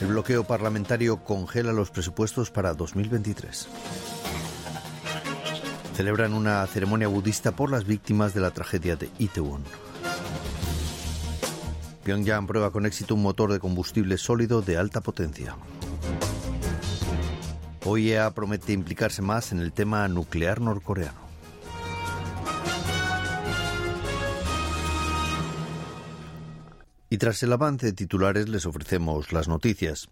El bloqueo parlamentario congela los presupuestos para 2023. Celebran una ceremonia budista por las víctimas de la tragedia de Itaewon. Pyongyang prueba con éxito un motor de combustible sólido de alta potencia. OIEA promete implicarse más en el tema nuclear norcoreano. Y tras el avance de titulares les ofrecemos las noticias.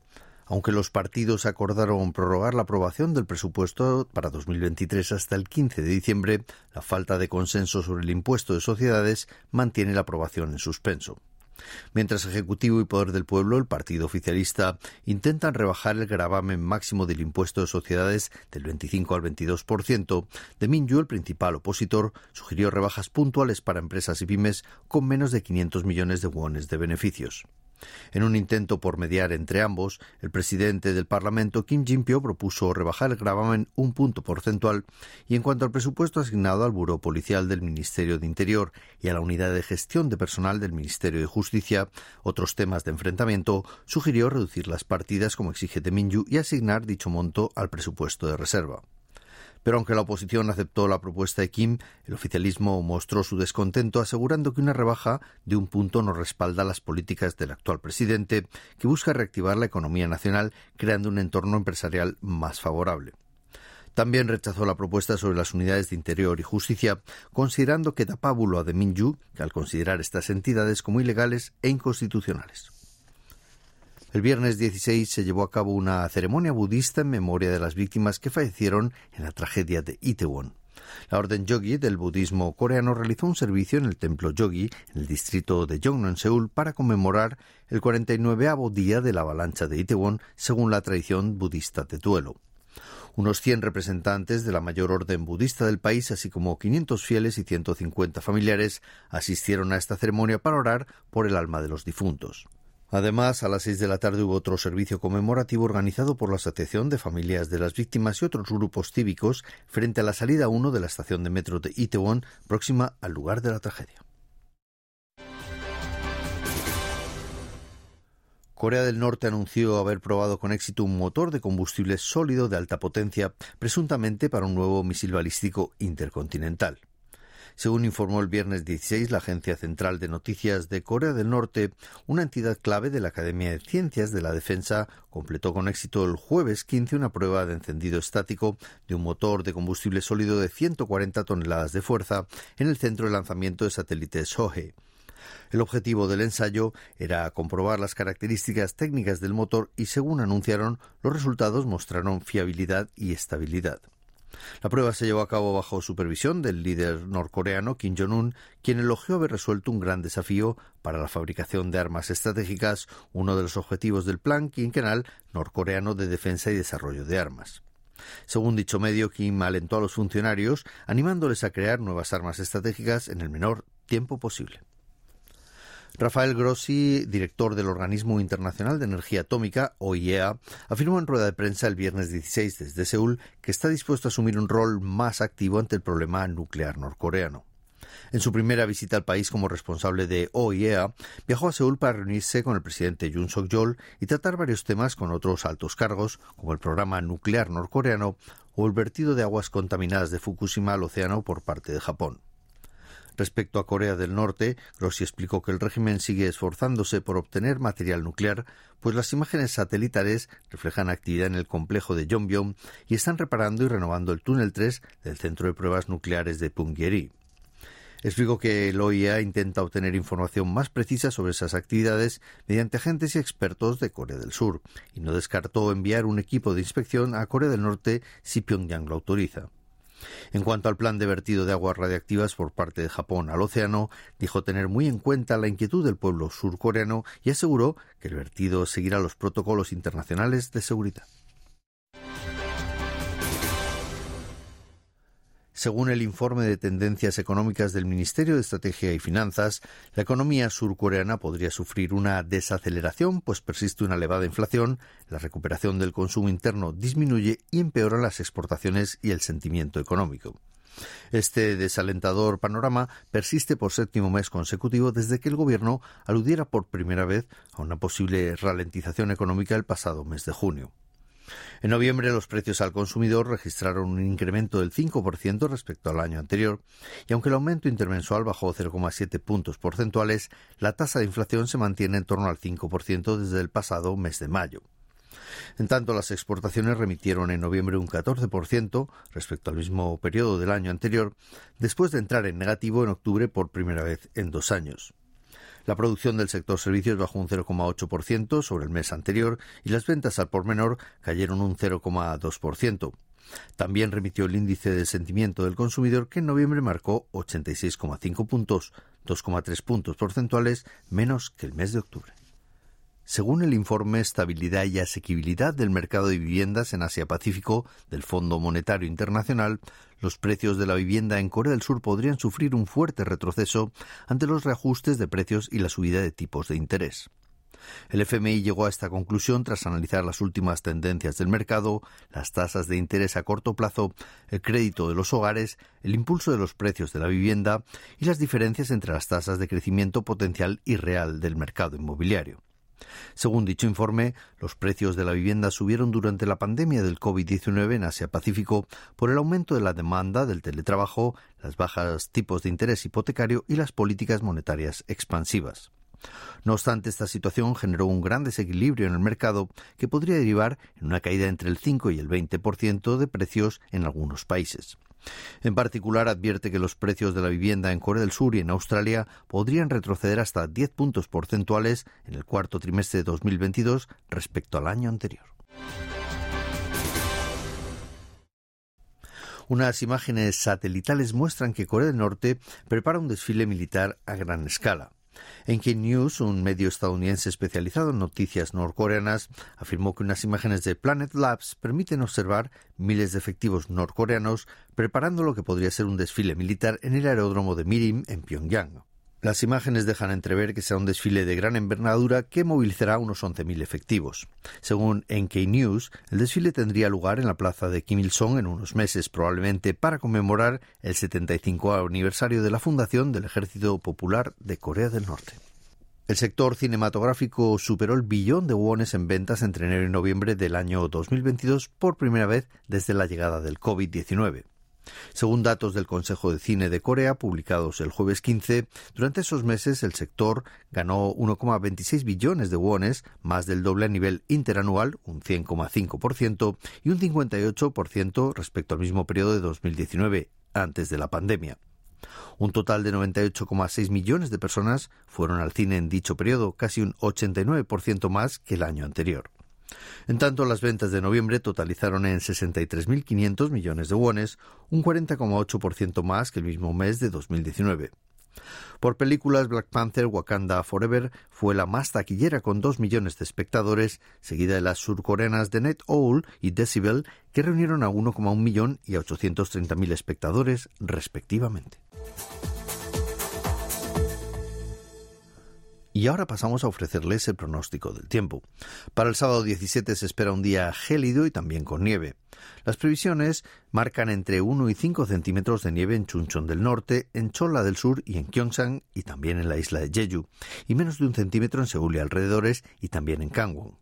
Aunque los partidos acordaron prorrogar la aprobación del presupuesto para 2023 hasta el 15 de diciembre, la falta de consenso sobre el impuesto de sociedades mantiene la aprobación en suspenso. Mientras Ejecutivo y Poder del Pueblo, el Partido Oficialista, intentan rebajar el gravamen máximo del impuesto de sociedades del 25 al 22%, de Minju, el principal opositor, sugirió rebajas puntuales para empresas y pymes con menos de 500 millones de wones de beneficios. En un intento por mediar entre ambos, el presidente del Parlamento, Kim Jin-pyo, propuso rebajar el gravamen un punto porcentual y en cuanto al presupuesto asignado al Buró Policial del Ministerio de Interior y a la Unidad de Gestión de Personal del Ministerio de Justicia, otros temas de enfrentamiento, sugirió reducir las partidas como exige Teminyu y asignar dicho monto al presupuesto de reserva. Pero aunque la oposición aceptó la propuesta de Kim, el oficialismo mostró su descontento asegurando que una rebaja de un punto no respalda las políticas del actual presidente, que busca reactivar la economía nacional creando un entorno empresarial más favorable. También rechazó la propuesta sobre las unidades de Interior y Justicia, considerando que da pábulo a de Minju, al considerar estas entidades como ilegales e inconstitucionales. El viernes 16 se llevó a cabo una ceremonia budista en memoria de las víctimas que fallecieron en la tragedia de Itaewon. La Orden Yogi del budismo coreano realizó un servicio en el templo Yogi, en el distrito de Jongno, en Seúl, para conmemorar el 49 día de la avalancha de Itaewon, según la tradición budista de duelo. Unos 100 representantes de la mayor orden budista del país, así como 500 fieles y 150 familiares, asistieron a esta ceremonia para orar por el alma de los difuntos. Además, a las seis de la tarde hubo otro servicio conmemorativo organizado por la Asociación de Familias de las Víctimas y otros grupos cívicos frente a la salida 1 de la estación de metro de Itaewon, próxima al lugar de la tragedia. Corea del Norte anunció haber probado con éxito un motor de combustible sólido de alta potencia, presuntamente para un nuevo misil balístico intercontinental. Según informó el viernes 16 la Agencia Central de Noticias de Corea del Norte, una entidad clave de la Academia de Ciencias de la Defensa completó con éxito el jueves 15 una prueba de encendido estático de un motor de combustible sólido de 140 toneladas de fuerza en el centro de lanzamiento de satélites Sohe. El objetivo del ensayo era comprobar las características técnicas del motor y, según anunciaron, los resultados mostraron fiabilidad y estabilidad. La prueba se llevó a cabo bajo supervisión del líder norcoreano Kim Jong-un, quien elogió haber resuelto un gran desafío para la fabricación de armas estratégicas, uno de los objetivos del plan quinquenal norcoreano de defensa y desarrollo de armas. Según dicho medio, Kim alentó a los funcionarios, animándoles a crear nuevas armas estratégicas en el menor tiempo posible. Rafael Grossi, director del Organismo Internacional de Energía Atómica, OIEA, afirmó en rueda de prensa el viernes 16 desde Seúl que está dispuesto a asumir un rol más activo ante el problema nuclear norcoreano. En su primera visita al país como responsable de OIEA, viajó a Seúl para reunirse con el presidente Yoon Suk-yeol y tratar varios temas con otros altos cargos, como el programa nuclear norcoreano o el vertido de aguas contaminadas de Fukushima al océano por parte de Japón. Respecto a Corea del Norte, Grossi explicó que el régimen sigue esforzándose por obtener material nuclear, pues las imágenes satelitales reflejan actividad en el complejo de Yongbyon y están reparando y renovando el túnel 3 del Centro de Pruebas Nucleares de Punggye-ri. Explicó que el OIA intenta obtener información más precisa sobre esas actividades mediante agentes y expertos de Corea del Sur y no descartó enviar un equipo de inspección a Corea del Norte si Pyongyang lo autoriza. En cuanto al plan de vertido de aguas radiactivas por parte de Japón al océano, dijo tener muy en cuenta la inquietud del pueblo surcoreano y aseguró que el vertido seguirá los protocolos internacionales de seguridad. Según el informe de tendencias económicas del Ministerio de Estrategia y Finanzas, la economía surcoreana podría sufrir una desaceleración, pues persiste una elevada inflación, la recuperación del consumo interno disminuye y empeoran las exportaciones y el sentimiento económico. Este desalentador panorama persiste por séptimo mes consecutivo desde que el Gobierno aludiera por primera vez a una posible ralentización económica el pasado mes de junio. En noviembre los precios al consumidor registraron un incremento del 5% respecto al año anterior y aunque el aumento intermensual bajó 0,7 puntos porcentuales, la tasa de inflación se mantiene en torno al 5% desde el pasado mes de mayo. En tanto, las exportaciones remitieron en noviembre un 14% respecto al mismo periodo del año anterior, después de entrar en negativo en octubre por primera vez en dos años. La producción del sector servicios bajó un 0,8% sobre el mes anterior y las ventas al por menor cayeron un 0,2%. También remitió el índice de sentimiento del consumidor que en noviembre marcó 86,5 puntos, 2,3 puntos porcentuales menos que el mes de octubre. Según el informe Estabilidad y Asequibilidad del Mercado de Viviendas en Asia-Pacífico del Fondo Monetario Internacional, los precios de la vivienda en Corea del Sur podrían sufrir un fuerte retroceso ante los reajustes de precios y la subida de tipos de interés. El FMI llegó a esta conclusión tras analizar las últimas tendencias del mercado, las tasas de interés a corto plazo, el crédito de los hogares, el impulso de los precios de la vivienda y las diferencias entre las tasas de crecimiento potencial y real del mercado inmobiliario. Según dicho informe, los precios de la vivienda subieron durante la pandemia del COVID-19 en Asia-Pacífico por el aumento de la demanda del teletrabajo, las bajas tipos de interés hipotecario y las políticas monetarias expansivas. No obstante, esta situación generó un gran desequilibrio en el mercado que podría derivar en una caída entre el 5 y el 20% de precios en algunos países. En particular, advierte que los precios de la vivienda en Corea del Sur y en Australia podrían retroceder hasta 10 puntos porcentuales en el cuarto trimestre de 2022 respecto al año anterior. Unas imágenes satelitales muestran que Corea del Norte prepara un desfile militar a gran escala. En News, un medio estadounidense especializado en noticias norcoreanas, afirmó que unas imágenes de Planet Labs permiten observar miles de efectivos norcoreanos preparando lo que podría ser un desfile militar en el aeródromo de Mirim en Pyongyang. Las imágenes dejan entrever que será un desfile de gran envergadura que movilizará unos 11.000 efectivos. Según NK News, el desfile tendría lugar en la plaza de Kim Il-sung en unos meses, probablemente para conmemorar el 75 aniversario de la fundación del Ejército Popular de Corea del Norte. El sector cinematográfico superó el billón de wones en ventas entre enero y noviembre del año 2022 por primera vez desde la llegada del COVID-19. Según datos del Consejo de Cine de Corea, publicados el jueves 15, durante esos meses el sector ganó 1,26 billones de wones, más del doble a nivel interanual, un 100,5%, y un 58% respecto al mismo periodo de 2019, antes de la pandemia. Un total de 98,6 millones de personas fueron al cine en dicho periodo, casi un 89% más que el año anterior. En tanto, las ventas de noviembre totalizaron en 63.500 millones de wones, un 40,8% más que el mismo mes de 2019. Por películas, Black Panther Wakanda Forever fue la más taquillera con 2 millones de espectadores, seguida de las surcoreanas de Net Owl y Decibel, que reunieron a 1,1 millón y a 830.000 espectadores, respectivamente. Y ahora pasamos a ofrecerles el pronóstico del tiempo. Para el sábado 17 se espera un día gélido y también con nieve. Las previsiones marcan entre 1 y 5 centímetros de nieve en Chuncheon del norte, en Cholla del sur y en Gyeongsang y también en la isla de Jeju, y menos de un centímetro en Seúl y alrededores y también en Gangwon.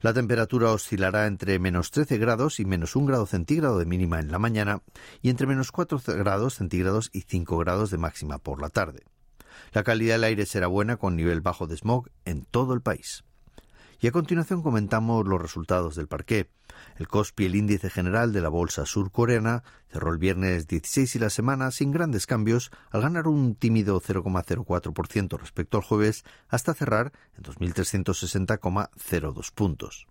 La temperatura oscilará entre menos 13 grados y menos 1 grado centígrado de mínima en la mañana y entre menos 4 grados centígrados y 5 grados de máxima por la tarde. La calidad del aire será buena con nivel bajo de smog en todo el país. Y a continuación comentamos los resultados del parqué. El COSPI, el índice general de la bolsa surcoreana, cerró el viernes 16 y la semana sin grandes cambios, al ganar un tímido 0,04% respecto al jueves, hasta cerrar en 2.360,02 puntos.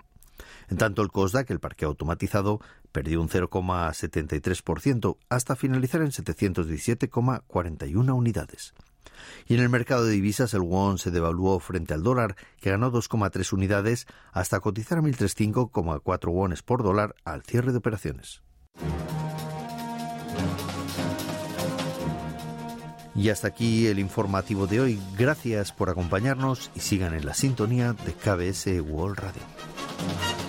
En tanto, el COSDAC, el parque automatizado, perdió un 0,73% hasta finalizar en 717,41 unidades. Y en el mercado de divisas el won se devaluó frente al dólar, que ganó 2,3 unidades hasta cotizar a 1.035,4 wones por dólar al cierre de operaciones. Y hasta aquí el informativo de hoy. Gracias por acompañarnos y sigan en la sintonía de KBS World Radio.